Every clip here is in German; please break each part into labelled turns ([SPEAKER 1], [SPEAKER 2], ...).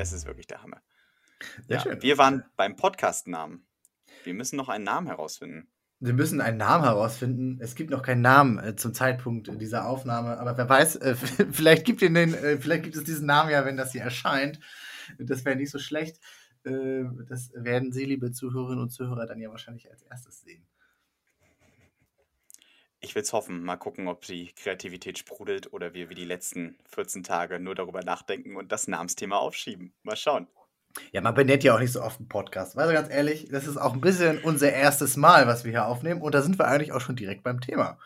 [SPEAKER 1] Es ist wirklich der Hammer. Ja,
[SPEAKER 2] schön.
[SPEAKER 1] wir waren beim Podcast-Namen. Wir müssen noch einen Namen herausfinden.
[SPEAKER 2] Wir müssen einen Namen herausfinden. Es gibt noch keinen Namen äh, zum Zeitpunkt dieser Aufnahme, aber wer weiß, äh, vielleicht, gibt den, äh, vielleicht gibt es diesen Namen ja, wenn das hier erscheint. Das wäre nicht so schlecht. Äh, das werden Sie, liebe Zuhörerinnen und Zuhörer, dann ja wahrscheinlich als erstes sehen.
[SPEAKER 1] Ich will es hoffen. Mal gucken, ob die Kreativität sprudelt oder wir wie die letzten 14 Tage nur darüber nachdenken und das Namensthema aufschieben. Mal schauen.
[SPEAKER 2] Ja, man benennt ja auch nicht so oft einen Podcast. Also ganz ehrlich, das ist auch ein bisschen unser erstes Mal, was wir hier aufnehmen. Und da sind wir eigentlich auch schon direkt beim Thema.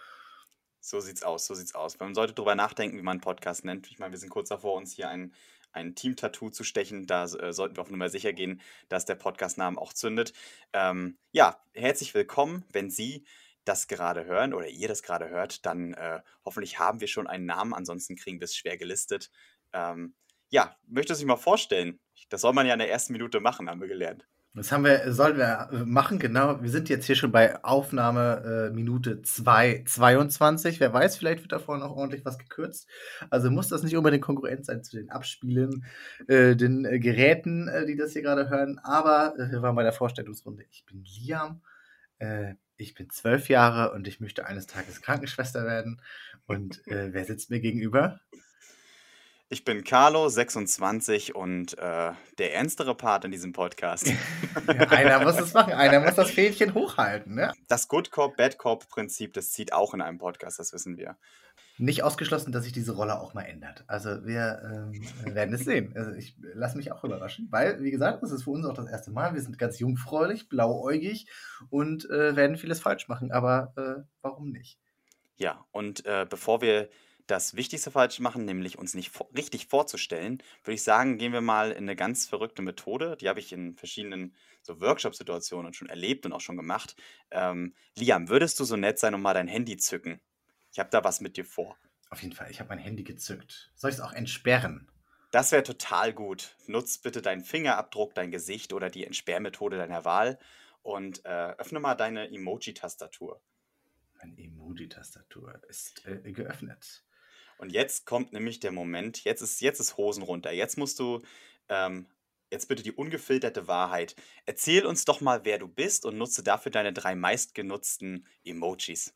[SPEAKER 1] So sieht's aus, so sieht's aus. Man sollte darüber nachdenken, wie man einen Podcast nennt. Ich meine, wir sind kurz davor, uns hier ein, ein Team-Tattoo zu stechen. Da äh, sollten wir auf Nummer sicher gehen, dass der Podcast-Name auch zündet. Ähm, ja, herzlich willkommen. Wenn Sie das gerade hören oder ihr das gerade hört, dann äh, hoffentlich haben wir schon einen Namen. Ansonsten kriegen wir es schwer gelistet. Ähm, ja, möchtest du dich mal vorstellen? Das soll man ja in der ersten Minute machen, haben wir gelernt.
[SPEAKER 2] Das haben wir, sollten wir äh, machen, genau. Wir sind jetzt hier schon bei Aufnahme äh, Minute 2,22. Wer weiß, vielleicht wird davor noch ordentlich was gekürzt. Also muss das nicht unbedingt Konkurrent sein zu den Abspielen, äh, den äh, Geräten, äh, die das hier gerade hören. Aber äh, wir waren bei der Vorstellungsrunde. Ich bin Liam. Ich bin zwölf Jahre und ich möchte eines Tages Krankenschwester werden. Und äh, wer sitzt mir gegenüber?
[SPEAKER 1] Ich bin Carlo, 26 und äh, der ernstere Part in diesem Podcast.
[SPEAKER 2] Einer muss es machen, einer muss das Fähnchen hochhalten. Ne?
[SPEAKER 1] Das Good Cop, Bad Cop Prinzip, das zieht auch in einem Podcast, das wissen wir.
[SPEAKER 2] Nicht ausgeschlossen, dass sich diese Rolle auch mal ändert. Also wir ähm, werden es sehen. Also ich lasse mich auch überraschen, weil, wie gesagt, das ist für uns auch das erste Mal. Wir sind ganz jungfräulich, blauäugig und äh, werden vieles falsch machen. Aber äh, warum nicht?
[SPEAKER 1] Ja, und äh, bevor wir das Wichtigste falsch machen, nämlich uns nicht vor richtig vorzustellen, würde ich sagen, gehen wir mal in eine ganz verrückte Methode. Die habe ich in verschiedenen so Workshop-Situationen schon erlebt und auch schon gemacht. Ähm, Liam, würdest du so nett sein und mal dein Handy zücken? Ich habe da was mit dir vor.
[SPEAKER 2] Auf jeden Fall, ich habe mein Handy gezückt. Soll ich es auch entsperren?
[SPEAKER 1] Das wäre total gut. Nutz bitte deinen Fingerabdruck, dein Gesicht oder die Entsperrmethode deiner Wahl und äh, öffne mal deine Emoji-Tastatur.
[SPEAKER 2] Meine Emoji-Tastatur ist äh, geöffnet.
[SPEAKER 1] Und jetzt kommt nämlich der Moment, jetzt ist, jetzt ist Hosen runter. Jetzt musst du, ähm, jetzt bitte die ungefilterte Wahrheit. Erzähl uns doch mal, wer du bist und nutze dafür deine drei meistgenutzten Emojis.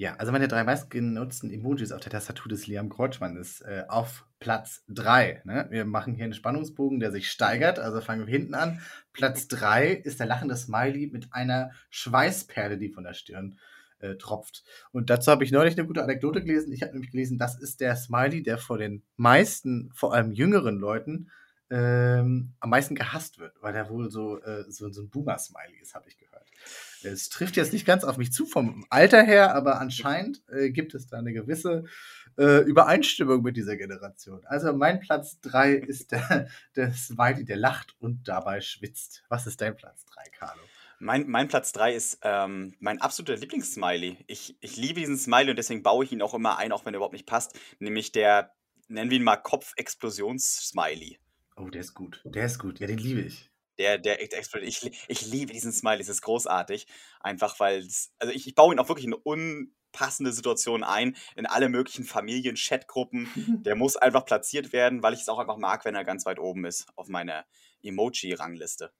[SPEAKER 2] Ja, also meine drei meistgenutzten Emojis auf der Tastatur des Liam Kreutschmann ist äh, auf Platz 3. Ne? Wir machen hier einen Spannungsbogen, der sich steigert, also fangen wir hinten an. Platz 3 ist der lachende Smiley mit einer Schweißperle, die von der Stirn äh, tropft. Und dazu habe ich neulich eine gute Anekdote gelesen. Ich habe nämlich gelesen, das ist der Smiley, der vor den meisten, vor allem jüngeren Leuten, ähm, am meisten gehasst wird, weil der wohl so, äh, so, so ein Boomer-Smiley ist, habe ich gehört. Es trifft jetzt nicht ganz auf mich zu vom Alter her, aber anscheinend äh, gibt es da eine gewisse äh, Übereinstimmung mit dieser Generation. Also mein Platz 3 ist der, der Smiley, der lacht und dabei schwitzt. Was ist dein Platz 3, Carlo?
[SPEAKER 1] Mein, mein Platz 3 ist ähm, mein absoluter Lieblingssmiley. Ich, ich liebe diesen Smiley und deswegen baue ich ihn auch immer ein, auch wenn er überhaupt nicht passt. Nämlich der, nennen wir ihn mal Kopfexplosions-Smiley.
[SPEAKER 2] Oh, der ist gut. Der ist gut. Ja, den liebe ich.
[SPEAKER 1] Der, der explodiert. Ich, ich liebe diesen Smiley, es ist großartig. Einfach weil, also ich, ich baue ihn auch wirklich in unpassende Situationen ein, in alle möglichen Familien, Chatgruppen. Der muss einfach platziert werden, weil ich es auch einfach mag, wenn er ganz weit oben ist auf meiner Emoji-Rangliste.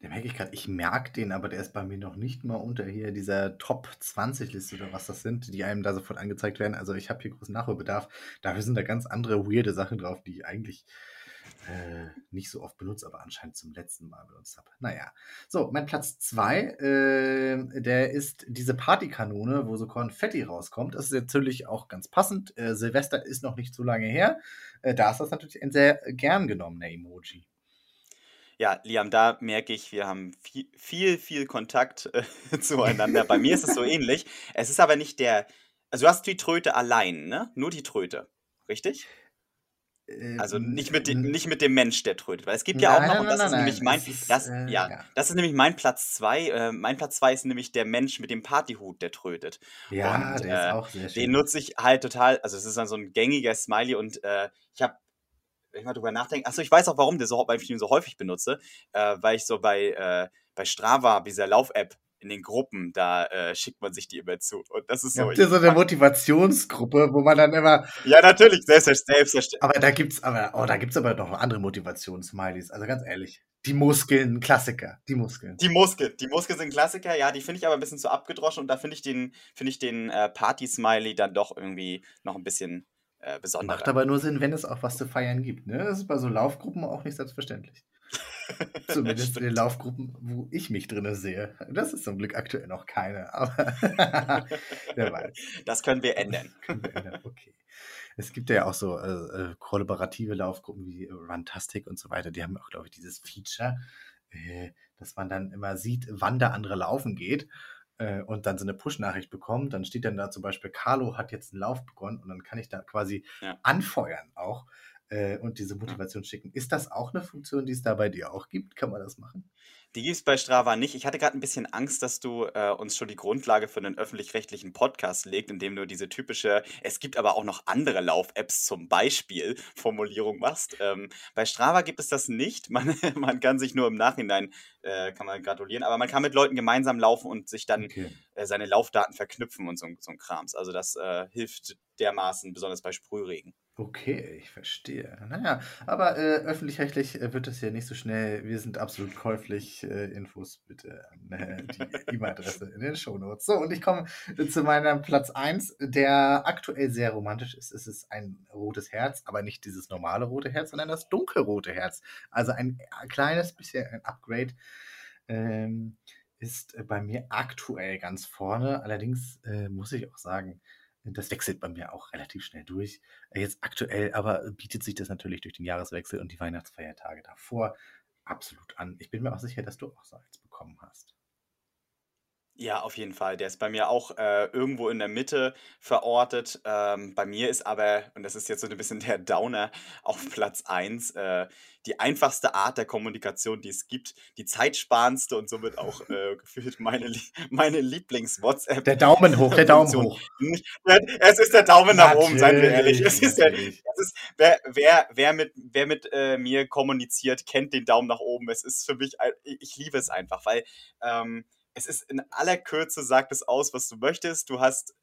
[SPEAKER 2] Da merke ich gerade, ich merke den, aber der ist bei mir noch nicht mal unter hier dieser Top 20 Liste oder was das sind, die einem da sofort angezeigt werden. Also ich habe hier großen Nachholbedarf. Dafür sind da ganz andere weirde Sachen drauf, die ich eigentlich äh, nicht so oft benutze, aber anscheinend zum letzten Mal benutzt habe. Naja. So, mein Platz 2, äh, der ist diese Partykanone, wo so Konfetti rauskommt. Das ist natürlich auch ganz passend. Äh, Silvester ist noch nicht so lange her. Äh, da ist das natürlich ein sehr gern genommener Emoji.
[SPEAKER 1] Ja, Liam, da merke ich, wir haben viel, viel, viel Kontakt äh, zueinander. Bei mir ist es so ähnlich. Es ist aber nicht der. Also, du hast die Tröte allein, ne? Nur die Tröte. Richtig?
[SPEAKER 2] Äh,
[SPEAKER 1] Also nicht mit, dem, nicht mit dem Mensch, der trötet. Weil es gibt ja auch
[SPEAKER 2] Nein,
[SPEAKER 1] noch,
[SPEAKER 2] nein,
[SPEAKER 1] und das
[SPEAKER 2] nein,
[SPEAKER 1] ist
[SPEAKER 2] nein,
[SPEAKER 1] nämlich mein.
[SPEAKER 2] es ist,
[SPEAKER 1] Das,
[SPEAKER 2] äh,
[SPEAKER 1] ja,
[SPEAKER 2] ja.
[SPEAKER 1] das ist nämlich mein Platz 2. Äh, mein Platz 2 ist nämlich der Mensch mit dem Partyhut, der trötet.
[SPEAKER 2] Ja,
[SPEAKER 1] Und
[SPEAKER 2] der ist
[SPEAKER 1] äh,
[SPEAKER 2] auch sehr
[SPEAKER 1] den
[SPEAKER 2] schön.
[SPEAKER 1] nutze ich halt total. Also, es ist dann so ein gängiger Smiley und äh, ich habe wenn ich mal drüber nachdenke, achso, ich weiß auch, warum der so, ich ihn so häufig benutze, äh, weil ich so bei, äh, bei Strava, dieser Lauf-App, in den Gruppen, da äh, schickt man sich die immer zu. Und das ist
[SPEAKER 2] Ja,
[SPEAKER 1] so.
[SPEAKER 2] habt ihr so eine Motivationsgruppe, wo man dann immer.
[SPEAKER 1] ja, natürlich, selbst, selbst,
[SPEAKER 2] Aber da gibt's aber, oh, da gibt's aber noch andere Motivationssmileys. Also ganz ehrlich. Die Muskeln, Klassiker. Die Muskeln.
[SPEAKER 1] Die Muskeln, die Muskeln sind Klassiker, ja, die finde ich aber ein bisschen zu abgedroschen und da finde ich den, finde ich den äh, Party-Smiley dann doch irgendwie noch ein bisschen äh,
[SPEAKER 2] Macht
[SPEAKER 1] besonderer.
[SPEAKER 2] aber nur Sinn, wenn es auch was zu feiern gibt. Ne? Das ist bei so Laufgruppen auch nicht selbstverständlich. Zumindest in den. Laufgruppen, wo ich mich drinne sehe. Das ist zum Glück aktuell noch keine, aber wer weiß.
[SPEAKER 1] Das können wir ändern.
[SPEAKER 2] Können wir ändern. Okay. Es gibt ja auch so äh, äh, kollaborative Laufgruppen wie Runtastic und so weiter. Die haben auch, glaube ich, dieses Feature, äh, dass man dann immer sieht, wann der andere laufen geht äh, und dann so eine Push-Nachricht bekommt. Dann steht dann da zum Beispiel, Carlo hat jetzt einen Lauf begonnen und dann kann ich da quasi
[SPEAKER 1] Ja.
[SPEAKER 2] anfeuern auch äh, und diese Motivation schicken. Ist das auch eine Funktion, die es da bei dir auch gibt? Kann man das machen?
[SPEAKER 1] Die gibt es bei Strava nicht. Ich hatte gerade ein bisschen Angst, dass du äh, uns schon die Grundlage für einen öffentlich-rechtlichen Podcast legst, indem du diese typische, es gibt aber auch noch andere Lauf-Apps zum Beispiel, Formulierung machst. Ähm, bei Strava gibt es das nicht. Man, man kann sich nur im Nachhinein, äh, kann man gratulieren, aber man kann mit Leuten gemeinsam laufen und sich dann
[SPEAKER 2] Okay.
[SPEAKER 1] äh, seine Laufdaten verknüpfen und so, so ein Krams. Also das äh, hilft dermaßen, besonders bei Sprühregen.
[SPEAKER 2] Okay, ich verstehe. Naja, aber äh, öffentlich-rechtlich äh, wird das ja nicht so schnell. Wir sind absolut käuflich. Äh, Infos bitte an äh, die E-Mail-Adresse in den Shownotes. So, und ich komme zu meinem Platz 1, der aktuell sehr romantisch ist. Es ist ein rotes Herz, aber nicht dieses normale rote Herz, sondern das dunkelrote Herz. Also ein äh, kleines bisschen ein Upgrade. Ähm, ist äh, bei mir aktuell ganz vorne. Allerdings äh, muss ich auch sagen, das wechselt bei mir auch relativ schnell durch. Äh, Jetzt aktuell aber bietet sich das natürlich durch den Jahreswechsel und die Weihnachtsfeiertage davor absolut an. Ich bin mir auch sicher, dass du auch so eins bekommen hast.
[SPEAKER 1] Ja, auf jeden Fall. Der ist bei mir auch äh, irgendwo in der Mitte verortet. Ähm, bei mir ist aber, und das ist jetzt so ein bisschen der Downer, auf Platz 1 äh, die einfachste Art der Kommunikation, die es gibt, die zeitsparendste und somit auch äh, gefühlt meine, meine Lieblings-WhatsApp.
[SPEAKER 2] Der Daumen hoch, der Daumen hoch.
[SPEAKER 1] Es ist der Daumen nach oben, seien wir ehrlich. Es ist der, es ist, wer, wer, wer mit, wer mit äh, mir kommuniziert, kennt den Daumen nach oben. Es ist für mich, ich liebe es einfach, weil ähm, es ist in aller Kürze, sagt es aus, was du möchtest. Du hast,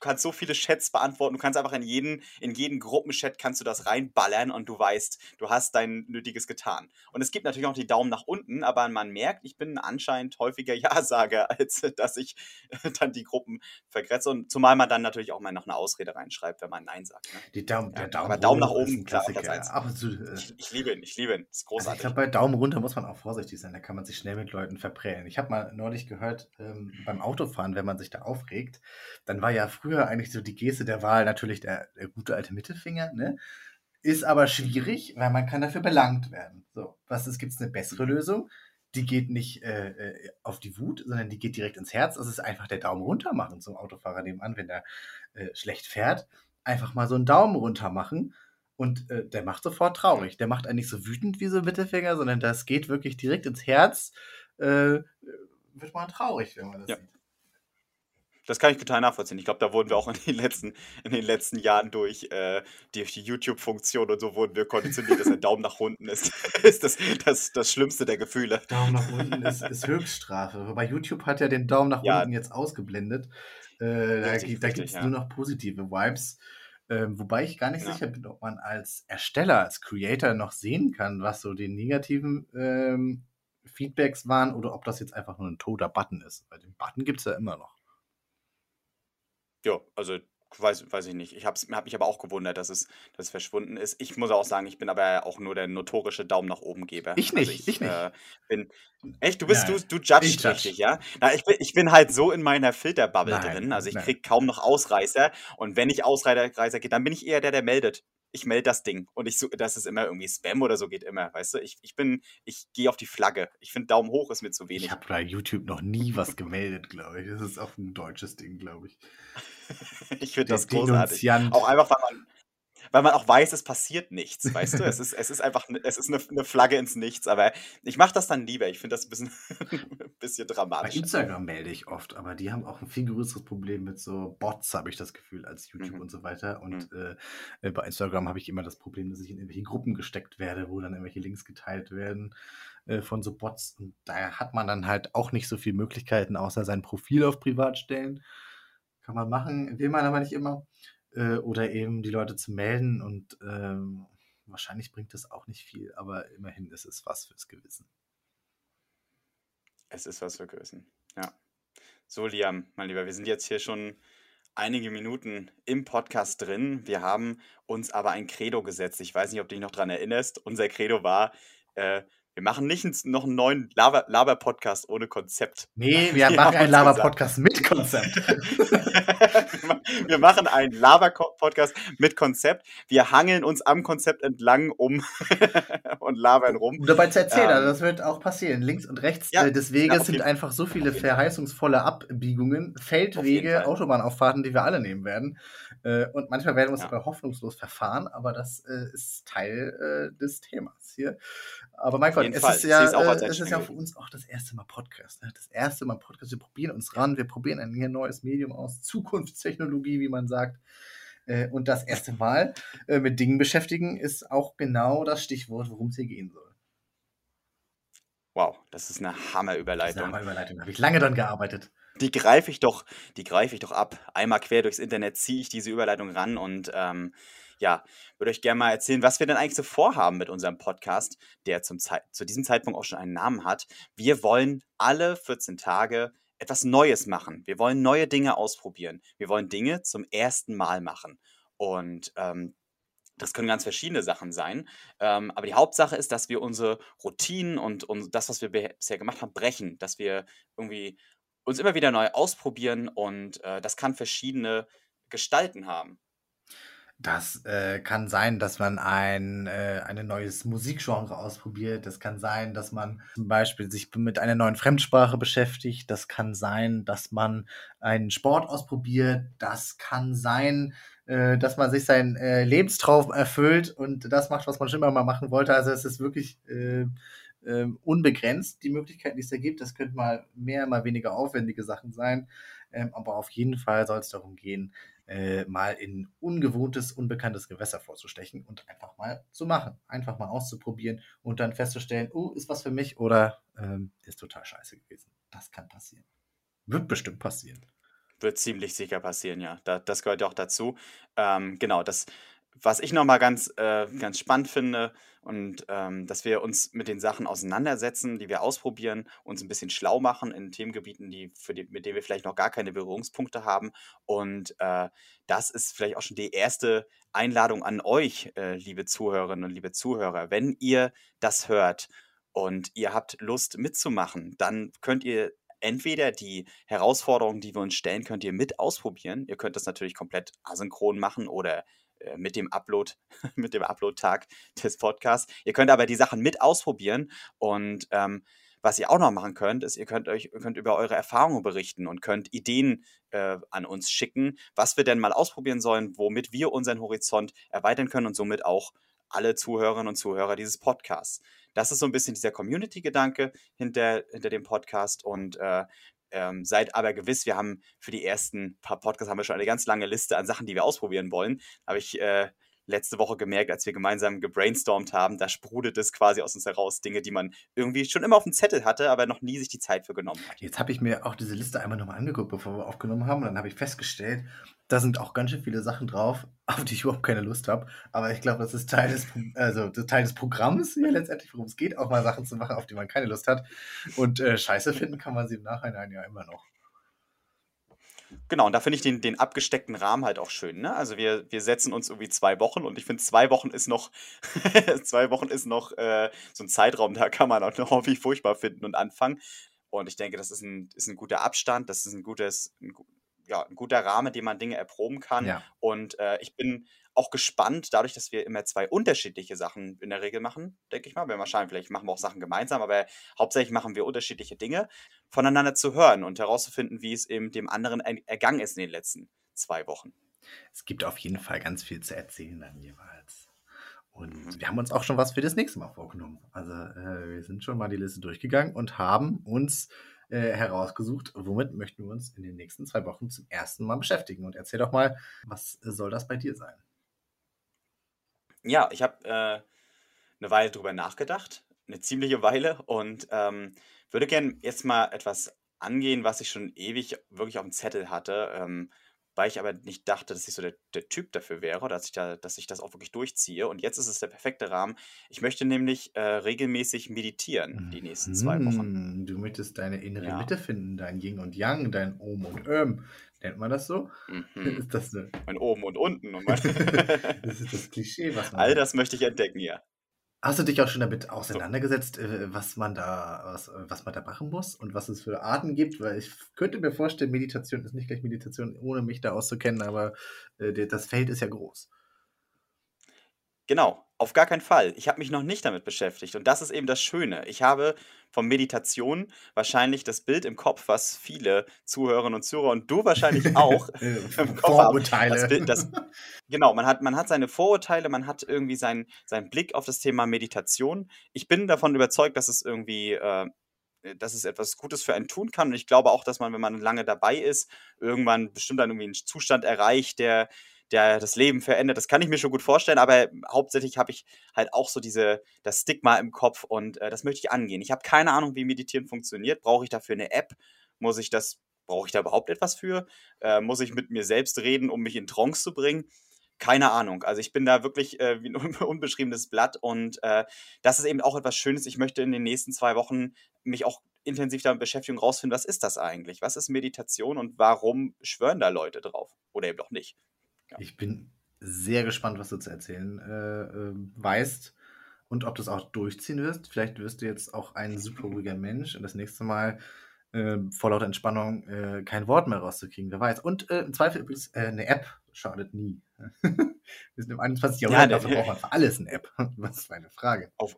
[SPEAKER 1] du kannst so viele Chats beantworten, du kannst einfach in jeden, in jeden Gruppenchat kannst du das reinballern und du weißt, du hast dein Nötiges getan. Und es gibt natürlich auch die Daumen nach unten, aber man merkt, ich bin anscheinend häufiger Ja-Sager, als dass ich dann die Gruppen vergrätze. Und zumal man dann natürlich auch mal noch eine Ausrede reinschreibt, wenn man Nein sagt. Ne?
[SPEAKER 2] Die Daumen,
[SPEAKER 1] Ja,
[SPEAKER 2] der Daumen,
[SPEAKER 1] aber Daumen nach oben, klar.
[SPEAKER 2] Absolut. äh,
[SPEAKER 1] Ich, ich liebe ihn, ich liebe ihn. Das ist
[SPEAKER 2] Also ich
[SPEAKER 1] großartig.
[SPEAKER 2] glaube, bei Daumen runter muss man auch vorsichtig sein. Da kann man sich schnell mit Leuten verprellen. Ich habe mal neulich gehört, ähm, beim Autofahren, wenn man sich da aufregt, dann war ja früher eigentlich so die Geste der Wahl natürlich der, der gute alte Mittelfinger. Ne? Ist aber schwierig, weil man kann dafür belangt werden. So, was ist? Gibt es eine bessere Lösung? Die geht nicht äh, äh, auf die Wut, sondern die geht direkt ins Herz. Das ist einfach der Daumen runter machen zum Autofahrer nebenan, wenn der äh, schlecht fährt. Einfach mal so einen Daumen runter machen. Und äh, der macht sofort traurig. Der macht einen nicht so wütend wie so ein Mittelfinger, sondern das geht wirklich direkt ins Herz. Äh, wird man traurig, wenn man das
[SPEAKER 1] Ja.
[SPEAKER 2] sieht.
[SPEAKER 1] Das kann ich total nachvollziehen. Ich glaube, da wurden wir auch in den letzten, in den letzten Jahren durch, äh, durch die YouTube-Funktion und so wurden wir konditioniert, dass ein Daumen nach unten ist. ist das, das, das Schlimmste der Gefühle.
[SPEAKER 2] Daumen nach unten ist, ist Höchststrafe. Wobei YouTube hat ja den Daumen nach
[SPEAKER 1] Ja.
[SPEAKER 2] unten jetzt ausgeblendet. Äh, da
[SPEAKER 1] Richtig,
[SPEAKER 2] gibt da
[SPEAKER 1] richtig,
[SPEAKER 2] gibt's
[SPEAKER 1] ja.
[SPEAKER 2] nur noch positive Vibes. Ähm, wobei ich gar nicht
[SPEAKER 1] Ja.
[SPEAKER 2] sicher bin, ob man als Ersteller, als Creator noch sehen kann, was so die negativen ähm, Feedbacks waren oder ob das jetzt einfach nur ein toter Button ist. Weil den Button gibt es ja immer noch.
[SPEAKER 1] Ja, also weiß, weiß ich nicht. Ich habe hab mich aber auch gewundert, dass es, dass es verschwunden ist. Ich muss auch sagen, ich bin aber auch nur der notorische Daumen nach oben Geber.
[SPEAKER 2] Ich
[SPEAKER 1] Also
[SPEAKER 2] nicht, ich nicht.
[SPEAKER 1] Äh, bin, echt, du bist,
[SPEAKER 2] Nein,
[SPEAKER 1] du, du judgst
[SPEAKER 2] ich judge.
[SPEAKER 1] richtig, ja? Na, ich, bin, ich bin halt so in meiner Filterbubble
[SPEAKER 2] Nein,
[SPEAKER 1] drin. Also ich
[SPEAKER 2] nein.
[SPEAKER 1] krieg kaum noch Ausreißer. Und wenn ich Ausreißer gehe, dann bin ich eher der, der meldet. Ich melde das Ding. Und ich so, das ist immer irgendwie Spam oder so geht immer, weißt du? Ich, ich bin, ich gehe auf die Flagge. Ich finde Daumen hoch ist mir zu wenig.
[SPEAKER 2] Ich habe bei YouTube noch nie was gemeldet, glaube ich. Das ist auch ein deutsches Ding, glaube ich.
[SPEAKER 1] Ich finde das großartig. Auch einfach, weil man, weil man auch weiß, es passiert nichts, weißt du? Es ist, es ist einfach, ne- es ist eine, eine Flagge ins Nichts. Aber ich mache das dann lieber. Ich finde das ein bisschen, ein bisschen
[SPEAKER 2] Bei
[SPEAKER 1] dramatisch.
[SPEAKER 2] Instagram melde ich oft, aber die haben auch ein viel größeres Problem mit so Bots, habe ich das Gefühl, als YouTube
[SPEAKER 1] Mhm.
[SPEAKER 2] und so weiter. Und äh, äh, bei Instagram habe ich immer das Problem, dass ich in irgendwelche Gruppen gesteckt werde, wo dann irgendwelche Links geteilt werden. äh, von so Bots. Und da hat man dann halt auch nicht so viele Möglichkeiten, außer sein Profil auf privat stellen. Kann man machen, will man aber nicht immer. Äh, oder eben die Leute zu melden und ähm, wahrscheinlich bringt das auch nicht viel, aber immerhin ist es was fürs Gewissen.
[SPEAKER 1] Es ist was für Gewissen, ja. So, Liam, mein Lieber, wir sind jetzt hier schon einige Minuten im Podcast drin. Wir haben uns aber ein Credo gesetzt. Ich weiß nicht, ob du dich noch daran erinnerst. Unser Credo war, äh, wir machen nicht noch einen neuen Laber-Podcast ohne Konzept.
[SPEAKER 2] Nee, wir, wir machen einen Laber-Podcast mit Konzept.
[SPEAKER 1] wir machen einen Laber-Podcast mit Konzept. Wir hangeln uns am Konzept entlang um und labern rum.
[SPEAKER 2] dabei zu erzählen, ähm, das wird auch passieren. Links und rechts ja, äh, des Weges sind einfach so viele verheißungsvolle Abbiegungen, Feldwege, Autobahnauffahrten, die wir alle nehmen werden. Äh, und manchmal werden wir uns ja. hoffnungslos verfahren, aber das äh, ist Teil des Themas hier. Aber mein Gott, es Fall. ist ja, äh, es ist ja für uns auch das erste Mal Podcast. Ne? Das erste Mal Podcast. Wir probieren uns ran, wir probieren ein neues Medium aus, Zukunftstechnologie, wie man sagt. Äh, und das erste Mal äh, mit Dingen beschäftigen ist auch genau das Stichwort, worum es hier gehen soll.
[SPEAKER 1] Wow, das ist eine Hammerüberleitung.
[SPEAKER 2] Hammerüberleitung. Da habe ich lange dran gearbeitet.
[SPEAKER 1] Die greife ich doch, die greife ich doch ab. Einmal quer durchs Internet ziehe ich diese Überleitung ran und ähm, ja, würde euch gerne mal erzählen, was wir denn eigentlich so vorhaben mit unserem Podcast, der zum Zeit zu diesem Zeitpunkt auch schon einen Namen hat. Wir wollen alle 14 Tage etwas Neues machen. Wir wollen neue Dinge ausprobieren. Wir wollen Dinge zum ersten Mal machen. Und ähm, das können ganz verschiedene Sachen sein. Ähm, aber die Hauptsache ist, dass wir unsere Routinen und, und das, was wir bisher gemacht haben, brechen. Dass wir irgendwie uns immer wieder neu ausprobieren und äh, das kann verschiedene Gestalten haben.
[SPEAKER 2] Das äh, kann sein, dass man ein, äh, ein neues Musikgenre ausprobiert. Das kann sein, dass man zum Beispiel sich mit einer neuen Fremdsprache beschäftigt. Das kann sein, dass man einen Sport ausprobiert. Das kann sein, äh, dass man sich seinen äh, Lebenstraum erfüllt und das macht, was man schon immer mal machen wollte. Also es ist wirklich äh, äh, unbegrenzt, die Möglichkeiten, die es da gibt. Das könnte mal mehr, mal weniger aufwendige Sachen sein. Ähm, aber auf jeden Fall soll es darum gehen, äh, mal in ungewohntes, unbekanntes Gewässer vorzustechen und einfach mal zu machen. Einfach mal auszuprobieren und dann festzustellen, oh, ist was für mich oder ähm, ist total scheiße gewesen. Das kann passieren. Wird bestimmt passieren.
[SPEAKER 1] Wird ziemlich sicher passieren, ja. Da, das gehört ja auch dazu. Ähm, genau, das was ich nochmal ganz, äh, ganz spannend finde und ähm, dass wir uns mit den Sachen auseinandersetzen, die wir ausprobieren, uns ein bisschen schlau machen in Themengebieten, die, für die, mit denen wir vielleicht noch gar keine Berührungspunkte haben. Und äh, das ist vielleicht auch schon die erste Einladung an euch, äh, liebe Zuhörerinnen und liebe Zuhörer. Wenn ihr das hört und ihr habt Lust mitzumachen, dann könnt ihr entweder die Herausforderungen, die wir uns stellen, könnt ihr mit ausprobieren. Ihr könnt das natürlich komplett asynchron machen oder mit dem Upload, mit dem Upload-Tag des Podcasts. Ihr könnt aber die Sachen mit ausprobieren und ähm, was ihr auch noch machen könnt, ist, ihr könnt euch könnt über eure Erfahrungen berichten und könnt Ideen äh, an uns schicken, was wir denn mal ausprobieren sollen, womit wir unseren Horizont erweitern können und somit auch alle Zuhörerinnen und Zuhörer dieses Podcasts. Das ist so ein bisschen dieser Community-Gedanke hinter, hinter dem Podcast und äh, ähm, seid aber gewiss, wir haben für die ersten paar Podcasts haben wir schon eine ganz lange Liste an Sachen, die wir ausprobieren wollen. Habe ich äh, letzte Woche gemerkt, als wir gemeinsam gebrainstormt haben, da sprudelt es quasi aus uns heraus Dinge, die man irgendwie schon immer auf dem Zettel hatte, aber noch nie sich die Zeit für genommen hat.
[SPEAKER 2] Jetzt habe ich mir auch diese Liste einmal nochmal angeguckt, bevor wir aufgenommen haben, und dann habe ich festgestellt, da sind auch ganz schön viele Sachen drauf, auf die ich überhaupt keine Lust habe. Aber ich glaube, das ist Teil des, also, Teil des Programms hier letztendlich, worum es geht, auch mal Sachen zu machen, auf die man keine Lust hat. Und äh, Scheiße finden kann man sie im Nachhinein ja immer noch.
[SPEAKER 1] Genau, und da finde ich den, den abgesteckten Rahmen halt auch schön. Ne? Also wir, wir setzen uns irgendwie zwei Wochen und ich finde, zwei Wochen ist noch, zwei Wochen ist noch äh, so ein Zeitraum, da kann man auch noch Hobby furchtbar finden und anfangen. Und ich denke, das ist ein, ist ein guter Abstand, das ist ein gutes, ein, ja, ein guter Rahmen, den man Dinge erproben kann. Ja. Und äh, ich bin auch gespannt, dadurch, dass wir immer zwei unterschiedliche Sachen in der Regel machen, denke ich mal. Wir wahrscheinlich, vielleicht machen wir auch Sachen gemeinsam, aber hauptsächlich machen wir unterschiedliche Dinge, voneinander zu hören und herauszufinden, wie es eben dem anderen ergangen ist in den letzten zwei Wochen.
[SPEAKER 2] Es gibt auf jeden Fall ganz viel zu erzählen dann jeweils. Und mhm. wir haben uns auch schon was für das nächste Mal vorgenommen. Also äh, wir sind schon mal die Liste durchgegangen und haben uns äh, herausgesucht, womit möchten wir uns in den nächsten zwei Wochen zum ersten Mal beschäftigen. Und erzähl doch mal, was soll das bei dir sein?
[SPEAKER 1] Ja, ich habe äh, eine Weile drüber nachgedacht, eine ziemliche Weile und ähm, würde gerne jetzt mal etwas angehen, was ich schon ewig wirklich auf dem Zettel hatte. Ähm, weil ich aber nicht dachte, dass ich so der, der Typ dafür wäre, dass ich, da, dass ich das auch wirklich durchziehe. Und jetzt ist es der perfekte Rahmen. Ich möchte nämlich äh, regelmäßig meditieren die nächsten zwei Wochen.
[SPEAKER 2] Mhm, Du möchtest deine innere
[SPEAKER 1] Ja.
[SPEAKER 2] Mitte finden, dein Yin und Yang, dein Om und Öm. Nennt man das so?
[SPEAKER 1] Mhm.
[SPEAKER 2] Ist das, eine,
[SPEAKER 1] Mein oben und unten. Und mein
[SPEAKER 2] das ist das Klischee, was man
[SPEAKER 1] All das möchte ich entdecken, ja.
[SPEAKER 2] Hast du dich auch schon damit auseinandergesetzt, äh, was man da, was, was man da machen muss und was es für Arten gibt? Weil ich könnte mir vorstellen, Meditation ist nicht gleich Meditation, ohne mich da auszukennen, aber äh, das Feld ist ja groß.
[SPEAKER 1] Genau, auf gar keinen Fall. Ich habe mich noch nicht damit beschäftigt. Und das ist eben das Schöne. Ich habe von Meditation wahrscheinlich das Bild im Kopf, was viele Zuhörerinnen und Zuhörer und du wahrscheinlich auch
[SPEAKER 2] Äh,
[SPEAKER 1] im Kopf haben. Das
[SPEAKER 2] Vorurteile.
[SPEAKER 1] Bild, das, genau, man hat, man hat seine Vorurteile, man hat irgendwie seinen, seinen Blick auf das Thema Meditation. Ich bin davon überzeugt, dass es irgendwie, äh, dass es etwas Gutes für einen tun kann. Und ich glaube auch, dass man, wenn man lange dabei ist, irgendwann bestimmt dann irgendwie einen Zustand erreicht, der, der das Leben verändert. Das kann ich mir schon gut vorstellen, aber hauptsächlich habe ich halt auch so diese, das Stigma im Kopf und äh, das möchte ich angehen. Ich habe keine Ahnung, wie Meditieren funktioniert. Brauche ich dafür eine App? Muss ich das, brauche ich da überhaupt etwas für? Äh, muss ich mit mir selbst reden, um mich in Trance zu bringen? Keine Ahnung. Also ich bin da wirklich äh, wie ein un- unbeschriebenes Blatt und äh, das ist eben auch etwas Schönes. Ich möchte in den nächsten zwei Wochen mich auch intensiv damit beschäftigen, rausfinden, was ist das eigentlich? Was ist Meditation und warum schwören da Leute drauf? Oder eben doch nicht. Ja.
[SPEAKER 2] Ich bin sehr gespannt, was du zu erzählen äh, äh, weißt und ob du es auch durchziehen wirst. Vielleicht wirst du jetzt auch ein super ruhiger Mensch und das nächste Mal äh, vor lauter Entspannung äh, kein Wort mehr rauszukriegen, wer weiß. Und äh, im Zweifel übrigens, äh, eine App schadet nie. Wir sind im 21.
[SPEAKER 1] Ja,
[SPEAKER 2] Jahrhundert,
[SPEAKER 1] ne,
[SPEAKER 2] dafür braucht man für alles eine App. Was für eine Frage.
[SPEAKER 1] Auf,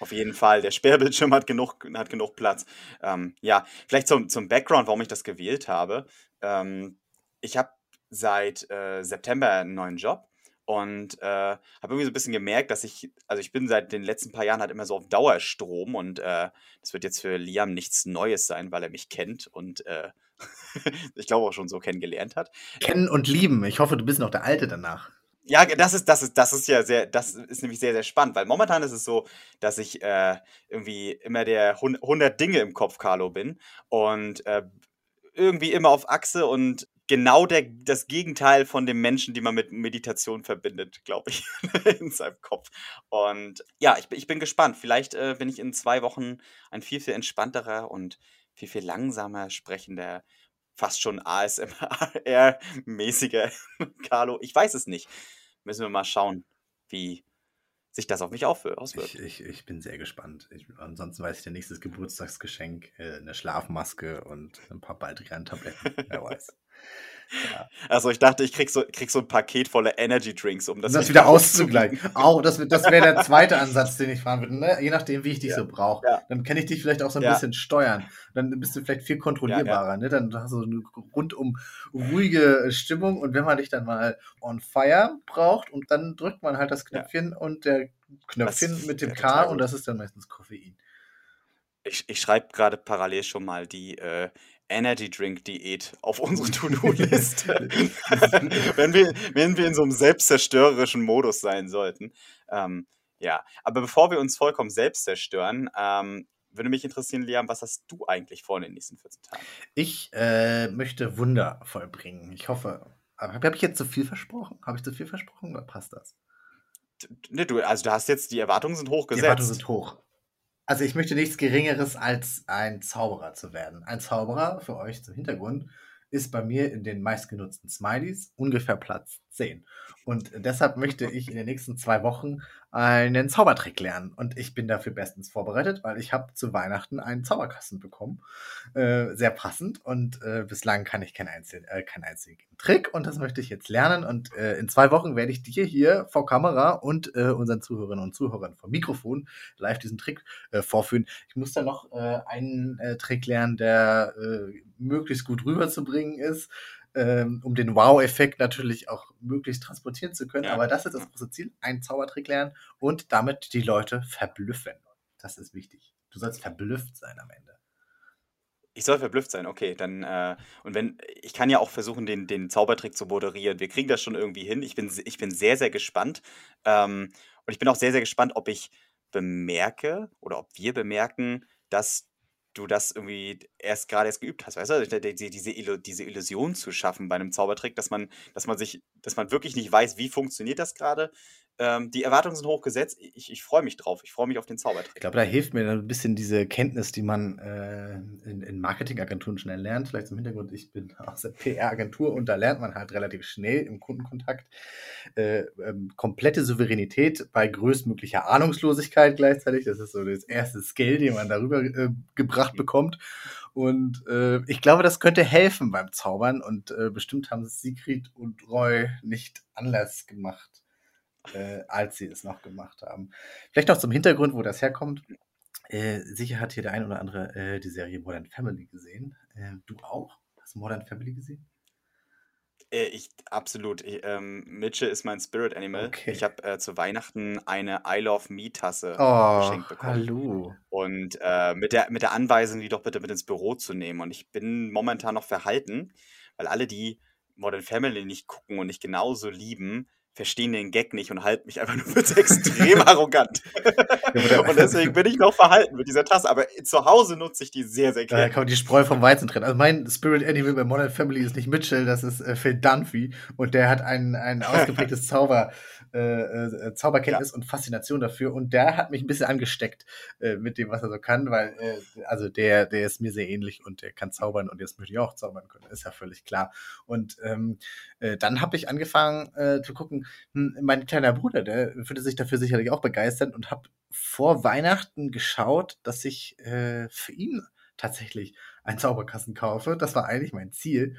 [SPEAKER 1] auf jeden Fall. Der Sperrbildschirm hat genug, hat genug Platz. Ähm, ja, vielleicht zum, zum Background, warum ich das gewählt habe. Ähm, ich habe seit äh, September einen neuen Job und äh, habe irgendwie so ein bisschen gemerkt, dass ich, also ich bin seit den letzten paar Jahren halt immer so auf Dauerstrom und äh, das wird jetzt für Liam nichts Neues sein, weil er mich kennt und äh, ich glaube auch schon so kennengelernt hat.
[SPEAKER 2] Kennen und lieben. Ich hoffe, du bist noch der Alte danach.
[SPEAKER 1] Ja, das ist, das ist, das ist ja sehr, das ist nämlich sehr, sehr spannend, weil momentan ist es so, dass ich äh, irgendwie immer der hun- 100 Dinge im Kopf Carlo bin und äh, irgendwie immer auf Achse und genau der, das Gegenteil von dem Menschen, die man mit Meditation verbindet, glaube ich, in seinem Kopf. Und ja, ich, bin- ich bin gespannt. Vielleicht äh, bin ich in zwei Wochen ein viel, viel entspannterer und viel, viel langsamer sprechender, fast schon ASMR-mäßiger Carlo. Ich weiß es nicht. Müssen wir mal schauen, wie sich das auf mich auswirkt.
[SPEAKER 2] Ich, ich, ich bin sehr gespannt. Ich, ansonsten weiß ich, der nächste Geburtstagsgeschenk, äh, eine Schlafmaske und ein paar Baldrian-Tabletten. Wer weiß. Ja.
[SPEAKER 1] Also ich dachte, ich krieg so, krieg so ein Paket voller Energy Drinks, um das,
[SPEAKER 2] Das, wieder auszugleichen. Auch, das, das wäre der zweite Ansatz, den ich fahren würde. Ne? Je nachdem, wie ich dich
[SPEAKER 1] Ja.
[SPEAKER 2] so brauche.
[SPEAKER 1] Ja.
[SPEAKER 2] Dann kann ich dich vielleicht auch so ein bisschen steuern. Dann bist du vielleicht viel kontrollierbarer. Ne? Dann hast du eine rundum ruhige Stimmung. Und wenn man dich dann mal on fire braucht, und dann drückt man halt das. Knöpfchen und der Knöpfchen
[SPEAKER 1] Das
[SPEAKER 2] mit dem K und das ist dann meistens Koffein.
[SPEAKER 1] Ich, ich schreibe gerade parallel schon mal die äh, Energy Drink Diät auf unsere To-Do-Liste. wenn, wir, wenn wir in so einem selbstzerstörerischen Modus sein sollten. Ähm, ja, aber bevor wir uns vollkommen selbst zerstören, ähm, würde mich interessieren, Liam, was hast du eigentlich vor in den nächsten 14 Tagen?
[SPEAKER 2] Ich äh, möchte Wunder vollbringen. Ich hoffe. Habe hab ich jetzt zu viel versprochen? Habe ich zu viel versprochen oder passt das?
[SPEAKER 1] Ne, du, also du hast jetzt, die Erwartungen sind
[SPEAKER 2] Die
[SPEAKER 1] hochgesetzt.
[SPEAKER 2] Erwartungen sind hoch. Also ich möchte nichts Geringeres als ein Zauberer zu werden. Ein Zauberer, für euch zum Hintergrund, ist bei mir in den meistgenutzten Smileys ungefähr Platz 10. Und deshalb möchte ich in den nächsten zwei Wochen einen Zaubertrick lernen. Und ich bin dafür bestens vorbereitet, weil ich habe zu Weihnachten einen Zauberkasten bekommen. Äh, sehr passend. Und äh, bislang kann ich keinen einzigen, äh, keinen einzigen Trick. Und das möchte ich jetzt lernen. Und äh, in zwei Wochen werde ich dir hier vor Kamera und äh, unseren Zuhörerinnen und Zuhörern vor Mikrofon live diesen Trick äh, vorführen. Ich muss dann noch einen Trick lernen, der möglichst gut rüberzubringen ist, ähm, um den Wow-Effekt natürlich auch möglichst transportieren zu können.
[SPEAKER 1] Ja.
[SPEAKER 2] Aber das ist das große Ziel, einen Zaubertrick lernen und damit die Leute verblüffen. Das ist wichtig. Du sollst verblüfft sein am Ende.
[SPEAKER 1] Ich soll verblüfft sein, okay, dann, äh, und wenn, ich kann ja auch versuchen, den, den Zaubertrick zu moderieren. Wir kriegen das schon irgendwie hin. Ich bin, ich bin sehr, sehr gespannt. Ähm, und ich bin auch sehr, sehr gespannt, ob ich bemerke oder ob wir bemerken, dass du das irgendwie erst gerade erst geübt hast, weißt du? Diese, diese, diese Illusion zu schaffen bei einem Zaubertrick, dass man, dass man sich, dass man wirklich nicht weiß, wie funktioniert das gerade. Ähm, die Erwartungen sind hochgesetzt. Ich, ich freue mich drauf. Ich freue mich auf den Zaubertrick.
[SPEAKER 2] Ich glaube, da hilft mir ein bisschen diese Kenntnis, die man äh, in, in Marketingagenturen schnell lernt. Vielleicht zum Hintergrund, ich bin aus der PR-Agentur und da lernt man halt relativ schnell im Kundenkontakt äh, ähm, komplette Souveränität bei größtmöglicher Ahnungslosigkeit gleichzeitig. Das ist so das erste Skill, den man darüber äh, gebracht bekommt. Und äh, ich glaube, das könnte helfen beim Zaubern. Und äh, bestimmt haben Sigrid und Roy nicht anders gemacht äh, als sie es noch gemacht haben. Vielleicht noch zum Hintergrund, wo das herkommt. Äh, sicher hat hier der ein oder andere äh, die Serie Modern Family gesehen. Äh, du auch? Hast du Modern Family gesehen?
[SPEAKER 1] Äh, ich, absolut. Ich, ähm, Mitchell ist mein Spirit Animal.
[SPEAKER 2] Okay.
[SPEAKER 1] Ich habe äh, zu Weihnachten eine I Love Me Tasse
[SPEAKER 2] Oh,
[SPEAKER 1] geschenkt bekommen.
[SPEAKER 2] hallo.
[SPEAKER 1] Und äh, mit, der, mit der Anweisung, die doch bitte mit ins Büro zu nehmen. Und ich bin momentan noch verhalten, weil alle, die Modern Family nicht gucken und nicht genauso lieben, verstehen den Gag nicht und halten mich einfach nur für extrem arrogant. und deswegen bin ich noch verhalten mit dieser Tasse. Aber zu Hause nutze ich die sehr, sehr
[SPEAKER 2] Da
[SPEAKER 1] gerne.
[SPEAKER 2] kann man die Spreu vom Weizen trennen. Also mein Spirit Animal bei Modern Family ist nicht Mitchell, das ist äh, Phil Dunphy. Und der hat ein, ein ausgeprägtes Zauber, äh, äh, Zauberkenntnis und Faszination dafür. Und der hat mich ein bisschen angesteckt äh, mit dem, was er so kann, weil, äh, also der, der ist mir sehr ähnlich und der kann zaubern und jetzt möchte ich auch zaubern können. Ist ja völlig klar. Und ähm, äh, dann habe ich angefangen äh, zu gucken, hm, mein kleiner Bruder, der würde sich dafür sicherlich auch begeistern und habe vor Weihnachten geschaut, dass ich äh, für ihn tatsächlich einen Zauberkasten kaufe. Das war eigentlich mein Ziel.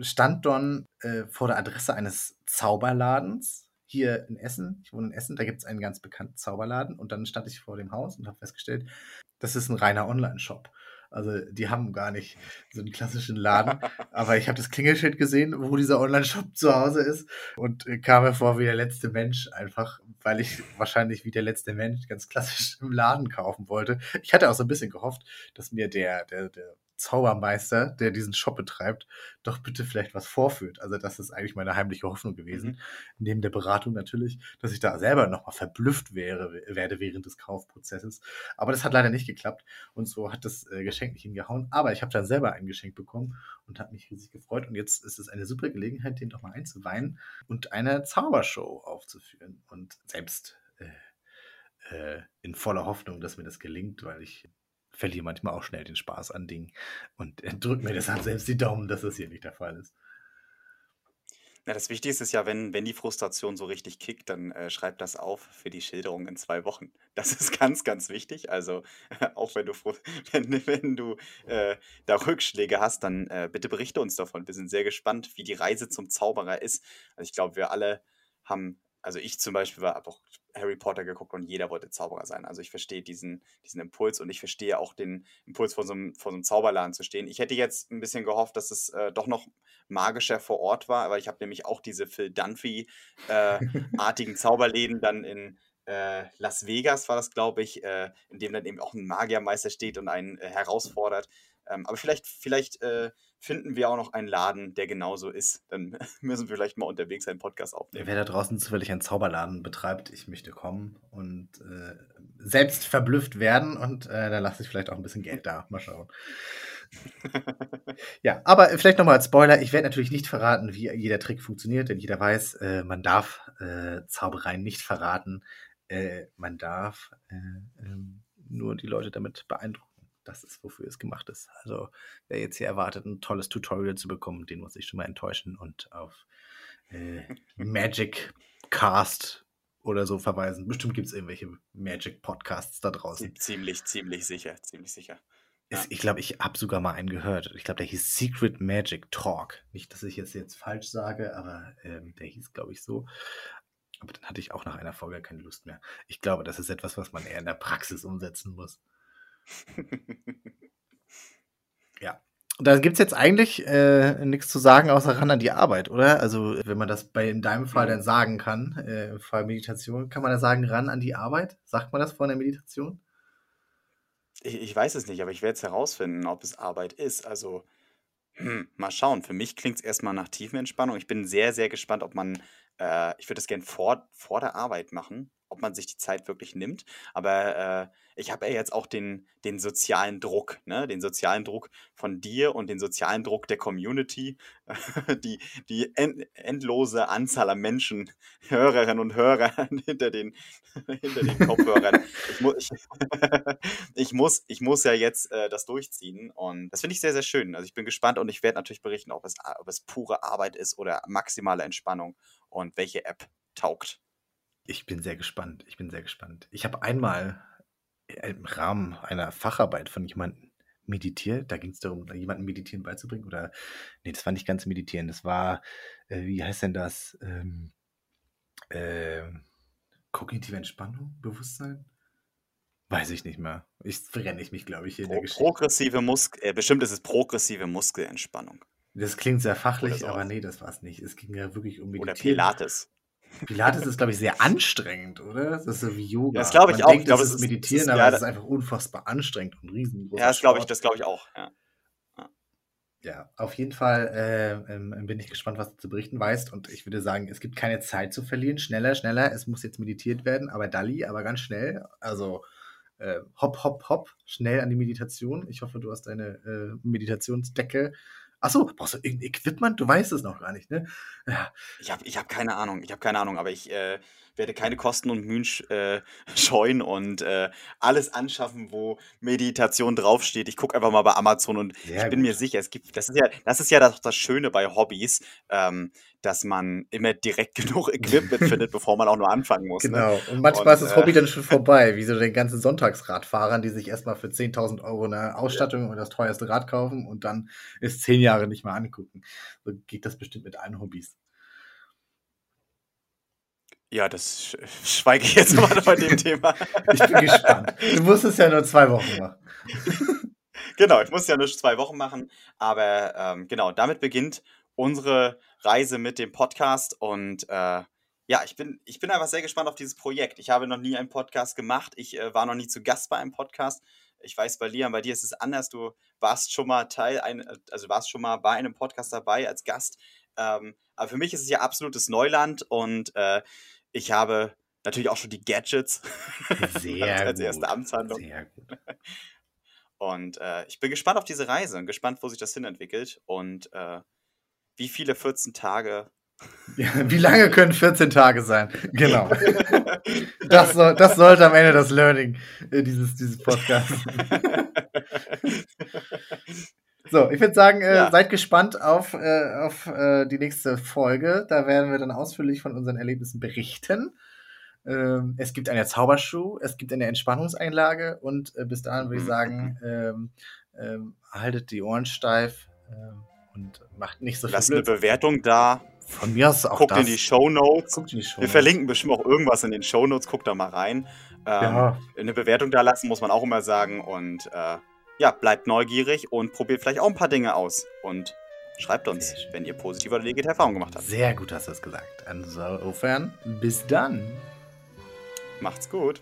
[SPEAKER 2] Stand dann äh, vor der Adresse eines Zauberladens hier in Essen. Ich wohne in Essen, da gibt es einen ganz bekannten Zauberladen. Und dann stand ich vor dem Haus und habe festgestellt, das ist ein reiner Online-Shop. Also die haben gar nicht so einen klassischen Laden. Aber ich habe das Klingelschild gesehen, wo dieser Online-Shop zu Hause ist und äh, kam mir vor wie der letzte Mensch einfach, weil ich wahrscheinlich wie der letzte Mensch ganz klassisch im Laden kaufen wollte. Ich hatte auch so ein bisschen gehofft, dass mir der, der, der Zaubermeister, der diesen Shop betreibt, doch bitte vielleicht was vorführt. Also das ist eigentlich meine heimliche Hoffnung gewesen.
[SPEAKER 1] Mhm.
[SPEAKER 2] Neben der Beratung natürlich, dass ich da selber nochmal verblüfft wäre, werde während des Kaufprozesses. Aber das hat leider nicht geklappt und so hat das äh, Geschenk nicht hingehauen. Aber ich habe dann selber ein Geschenk bekommen und habe mich riesig gefreut. Und jetzt ist es eine super Gelegenheit, den doch mal einzuweihen und eine Zaubershow aufzuführen. Und selbst äh, äh, in voller Hoffnung, dass mir das gelingt, weil ich verliere manchmal auch schnell den Spaß an Dingen und äh, drückt mir deshalb selbst die Daumen, dass das hier nicht der Fall ist.
[SPEAKER 1] Na, das Wichtigste ist ja, wenn, wenn die Frustration so richtig kickt, dann äh, schreib das auf für die Schilderung in zwei Wochen. Das ist ganz, ganz wichtig. Also auch wenn du, wenn, wenn du äh, da Rückschläge hast, dann äh, bitte berichte uns davon. Wir sind sehr gespannt, wie die Reise zum Zauberer ist. Also ich glaube, wir alle haben, also ich zum Beispiel habe auch Harry Potter geguckt und jeder wollte Zauberer sein. Also ich verstehe diesen, diesen Impuls und ich verstehe auch den Impuls, vor so, einem, vor so einem Zauberladen zu stehen. Ich hätte jetzt ein bisschen gehofft, dass es äh, doch noch magischer vor Ort war, aber ich habe nämlich auch diese Phil Dunphy-artigen Zauberläden dann in äh, Las Vegas, war das, glaube ich, äh, in dem dann eben auch ein Magiermeister steht und einen äh, herausfordert. Ähm, aber vielleicht, vielleicht äh, finden wir auch noch einen Laden, der genauso ist. Dann müssen wir vielleicht mal unterwegs einen Podcast aufnehmen.
[SPEAKER 2] Wer da draußen zufällig einen Zauberladen betreibt, ich möchte kommen und äh, selbst verblüfft werden und äh, dann lasse ich vielleicht auch ein bisschen Geld da. Mal schauen. Ja, aber vielleicht nochmal als Spoiler, ich werde natürlich nicht verraten, wie jeder Trick funktioniert, denn jeder weiß, äh, man darf äh, Zaubereien nicht verraten. Äh, man darf äh, ähm, nur die Leute damit beeindrucken. Das ist, wofür es gemacht ist. Also, wer jetzt hier erwartet, ein tolles Tutorial zu bekommen, den muss ich schon mal enttäuschen und auf äh, Magic Cast oder so verweisen. Bestimmt gibt es irgendwelche Magic Podcasts da draußen.
[SPEAKER 1] Ziemlich, ziemlich sicher, ziemlich sicher. Ja.
[SPEAKER 2] ich glaube, ich habe sogar mal einen gehört. Ich glaube, der hieß Secret Magic Talk. Nicht, dass ich es jetzt falsch sage, aber ähm, der hieß, glaube ich, so. Aber dann hatte ich auch nach einer Folge keine Lust mehr. Ich glaube, das ist etwas, was man eher in der Praxis umsetzen muss. Ja. Und da gibt es jetzt eigentlich äh, nichts zu sagen, außer ran an die Arbeit, oder? Also, wenn man das bei in deinem Fall
[SPEAKER 1] Mhm.
[SPEAKER 2] dann sagen kann, äh, im Fall Meditation, kann man da sagen, ran an die Arbeit? Sagt man das vor einer Meditation?
[SPEAKER 1] Ich, ich weiß es nicht, aber ich werde es herausfinden, ob es Arbeit ist. Also, hm, mal schauen. Für mich klingt es erstmal nach Tiefenentspannung. Ich bin sehr, sehr gespannt, ob man, äh, ich würde das gern vor, vor der Arbeit machen. Ob man sich die Zeit wirklich nimmt. Aber äh, ich habe ja jetzt auch den, den sozialen Druck, ne? den sozialen Druck von dir und den sozialen Druck der Community, die, die end, endlose Anzahl an Menschen, Hörerinnen und Hörer hinter den, hinter den Kopfhörern. Ich, mu ich, ich, muss, ich muss ja jetzt äh, das durchziehen und das finde ich sehr, sehr schön. Also ich bin gespannt und ich werde natürlich berichten, ob es, ob es pure Arbeit ist oder maximale Entspannung und welche App taugt.
[SPEAKER 2] Ich bin sehr gespannt. Ich bin sehr gespannt. Ich habe einmal im Rahmen einer Facharbeit von jemandem meditiert. Da ging es darum, jemandem Meditieren beizubringen. Oder, nee, das war nicht ganz Meditieren. Das war, äh, wie heißt denn das? Ähm, äh, kognitive Entspannung, Bewusstsein? Weiß ich nicht mehr. Ich verrenne ich mich, glaube ich, hier
[SPEAKER 1] Pro, in der Geschichte. Progressive Muskel, äh, bestimmt ist es progressive Muskelentspannung.
[SPEAKER 2] Das klingt sehr fachlich, aber nee, das war es nicht. Es ging ja wirklich um
[SPEAKER 1] Meditieren. Oder Pilates.
[SPEAKER 2] Pilates ist, glaube ich, sehr anstrengend, oder? Das ist so wie Yoga.
[SPEAKER 1] Das glaube ich
[SPEAKER 2] Man
[SPEAKER 1] auch.
[SPEAKER 2] Denkt,
[SPEAKER 1] ich glaube,
[SPEAKER 2] es ist Meditieren, ist, aber ja, es ist einfach unfassbar anstrengend und riesengroß.
[SPEAKER 1] Ja, das glaube ich, das glaube ich auch. Ja.
[SPEAKER 2] ja. auf jeden Fall äh, ähm, bin ich gespannt, was du zu berichten weißt. Und ich würde sagen, es gibt keine Zeit zu verlieren. Schneller, schneller. Es muss jetzt meditiert werden, aber Dali, aber ganz schnell. Also äh, hopp, hopp, hopp, schnell an die Meditation. Ich hoffe, du hast deine äh, Meditationsdecke Achso, brauchst du irgendein Equipment? Du weißt es noch gar nicht, ne?
[SPEAKER 1] Ja. Ich habe ich hab keine Ahnung, ich habe keine Ahnung, aber ich äh, werde keine Kosten und Mühen äh, scheuen und äh, alles anschaffen, wo Meditation draufsteht. Ich gucke einfach mal bei Amazon und Sehr ich bin gut. mir sicher, es gibt, das ist ja, das ist ja das, das Schöne bei Hobbys, ähm, dass man immer direkt genug Equipment findet, bevor man auch nur anfangen muss.
[SPEAKER 2] Ne? Genau. Ne? Und manchmal und, ist das Hobby äh, dann schon vorbei, wie so den ganzen Sonntagsradfahrern, die sich erstmal für 10.000 Euro eine Ausstattung ja. und das teuerste Rad kaufen und dann ist zehn Jahre nicht mehr angucken. So geht das bestimmt mit allen Hobbys.
[SPEAKER 1] Ja, das schweige ich jetzt mal bei dem Thema.
[SPEAKER 2] Ich bin gespannt. Du musst es ja nur zwei Wochen machen.
[SPEAKER 1] genau, ich muss ja nur zwei Wochen machen. Aber ähm, genau, damit beginnt unsere Reise mit dem Podcast. Und äh, ja, ich bin, ich bin einfach sehr gespannt auf dieses Projekt. Ich habe noch nie einen Podcast gemacht. Ich äh, war noch nie zu Gast bei einem Podcast. Ich weiß, bei Liam, bei dir ist es anders. Du warst schon mal Teil, ein, also warst schon mal bei einem Podcast dabei als Gast. Ähm, aber für mich ist es ja absolutes Neuland und äh, ich habe natürlich auch schon die Gadgets
[SPEAKER 2] Sehr
[SPEAKER 1] als erste Amtshandlung. Sehr gut. Und äh, ich bin gespannt auf diese Reise und gespannt, wo sich das hinentwickelt und äh, wie viele 14 Tage.
[SPEAKER 2] Ja, wie lange können 14 Tage sein? Genau. das, soll, das sollte am Ende das Learning äh, dieses, dieses Podcasts. So, ich würde sagen, äh, ja. seid gespannt auf, äh, auf äh, die nächste Folge. Da werden wir dann ausführlich von unseren Erlebnissen berichten. Ähm, es gibt eine Zauberschuh, es gibt eine Entspannungseinlage und äh, bis dahin würde ich mhm. sagen, ähm, ähm, haltet die Ohren steif ähm, und macht nicht so viel
[SPEAKER 1] Lasst eine Bewertung da.
[SPEAKER 2] Von mir aus auch
[SPEAKER 1] Guckt das. in die Show Notes. Wir verlinken bestimmt auch irgendwas in den Show Notes. Guckt da mal rein. Ähm, ja. Eine Bewertung da lassen muss man auch immer sagen und äh, ja, bleibt neugierig und probiert vielleicht auch ein paar Dinge aus. Und schreibt uns, wenn ihr positive oder negative Erfahrungen gemacht habt.
[SPEAKER 2] Sehr gut hast du es gesagt. Insofern, bis dann.
[SPEAKER 1] Macht's gut.